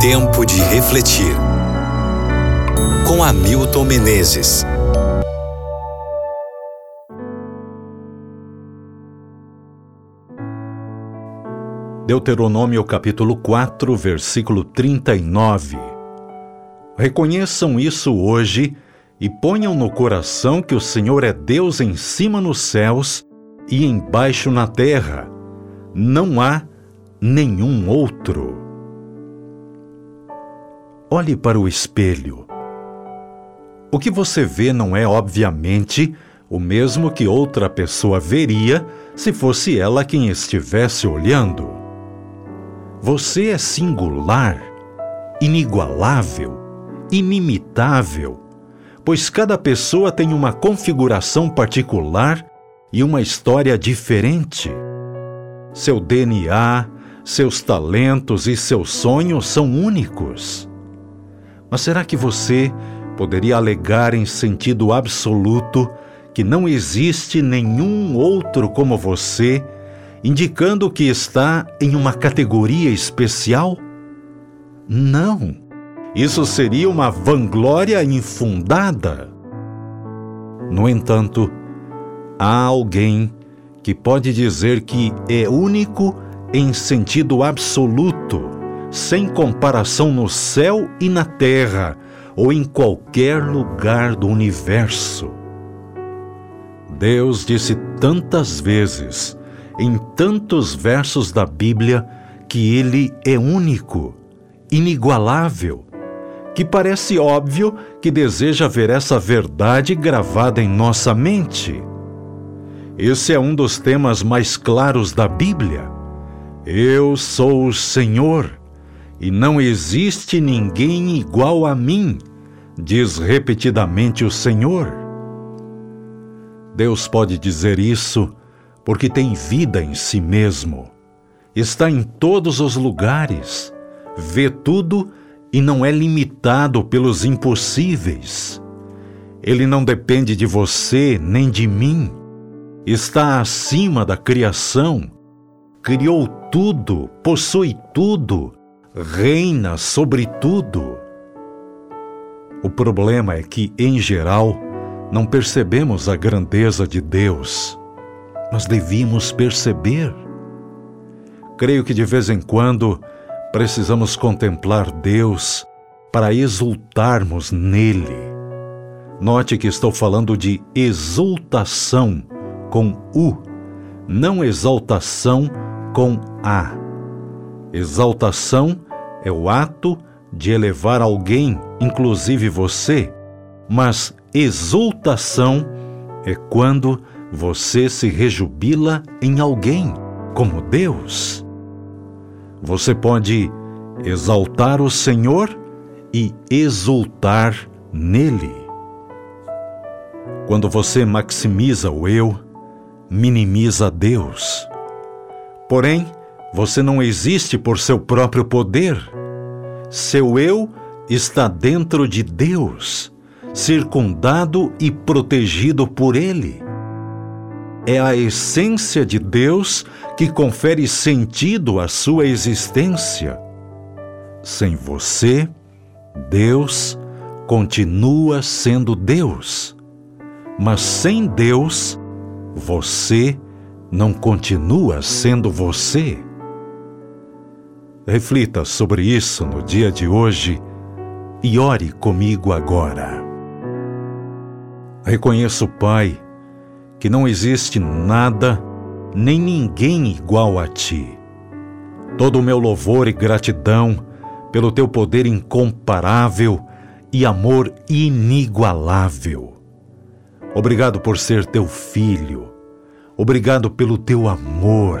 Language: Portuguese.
Tempo de refletir. Com Hamilton Menezes. Deuteronômio capítulo 4, versículo 39. Reconheçam isso hoje e ponham no coração que o Senhor é Deus em cima nos céus e embaixo na terra. Não há nenhum outro. Olhe para o espelho. O que você vê não é, obviamente, o mesmo que outra pessoa veria se fosse ela quem estivesse olhando. Você é singular, inigualável, inimitável, pois cada pessoa tem uma configuração particular e uma história diferente. Seu DNA, seus talentos e seus sonhos são únicos. Mas será que você poderia alegar em sentido absoluto que não existe nenhum outro como você, indicando que está em uma categoria especial? Não. Isso seria uma vanglória infundada. No entanto, há alguém que pode dizer que é único em sentido absoluto, sem comparação no céu e na terra, ou em qualquer lugar do universo. Deus disse tantas vezes, em tantos versos da Bíblia, que Ele é único, inigualável, que parece óbvio que deseja ver essa verdade gravada em nossa mente. Esse é um dos temas mais claros da Bíblia. Eu sou o Senhor e não existe ninguém igual a mim, diz repetidamente o Senhor. Deus pode dizer isso porque tem vida em si mesmo. Está em todos os lugares, vê tudo e não é limitado pelos impossíveis. Ele não depende de você nem de mim está acima da criação, criou tudo, possui tudo, reina sobre tudo. O problema é que, em geral, não percebemos a grandeza de Deus, mas devíamos perceber. Creio que de vez em quando precisamos contemplar Deus para exultarmos nele. Note que estou falando de exultação com U, não exaltação com A. Exaltação é o ato de elevar alguém, inclusive você, mas exultação é quando você se rejubila em alguém, como Deus. Você pode exaltar o Senhor e exultar nele. Quando você maximiza o eu, minimiza Deus. Porém, você não existe por seu próprio poder. Seu eu está dentro de Deus, circundado e protegido por Ele. É a essência de Deus que confere sentido à sua existência. Sem você, Deus continua sendo Deus. Mas sem Deus, você não continua sendo você? Reflita sobre isso no dia de hoje e ore comigo agora. Reconheço, Pai, que não existe nada nem ninguém igual a Ti. Todo o meu louvor e gratidão pelo Teu poder incomparável e amor inigualável. Obrigado por ser teu filho. Obrigado pelo teu amor.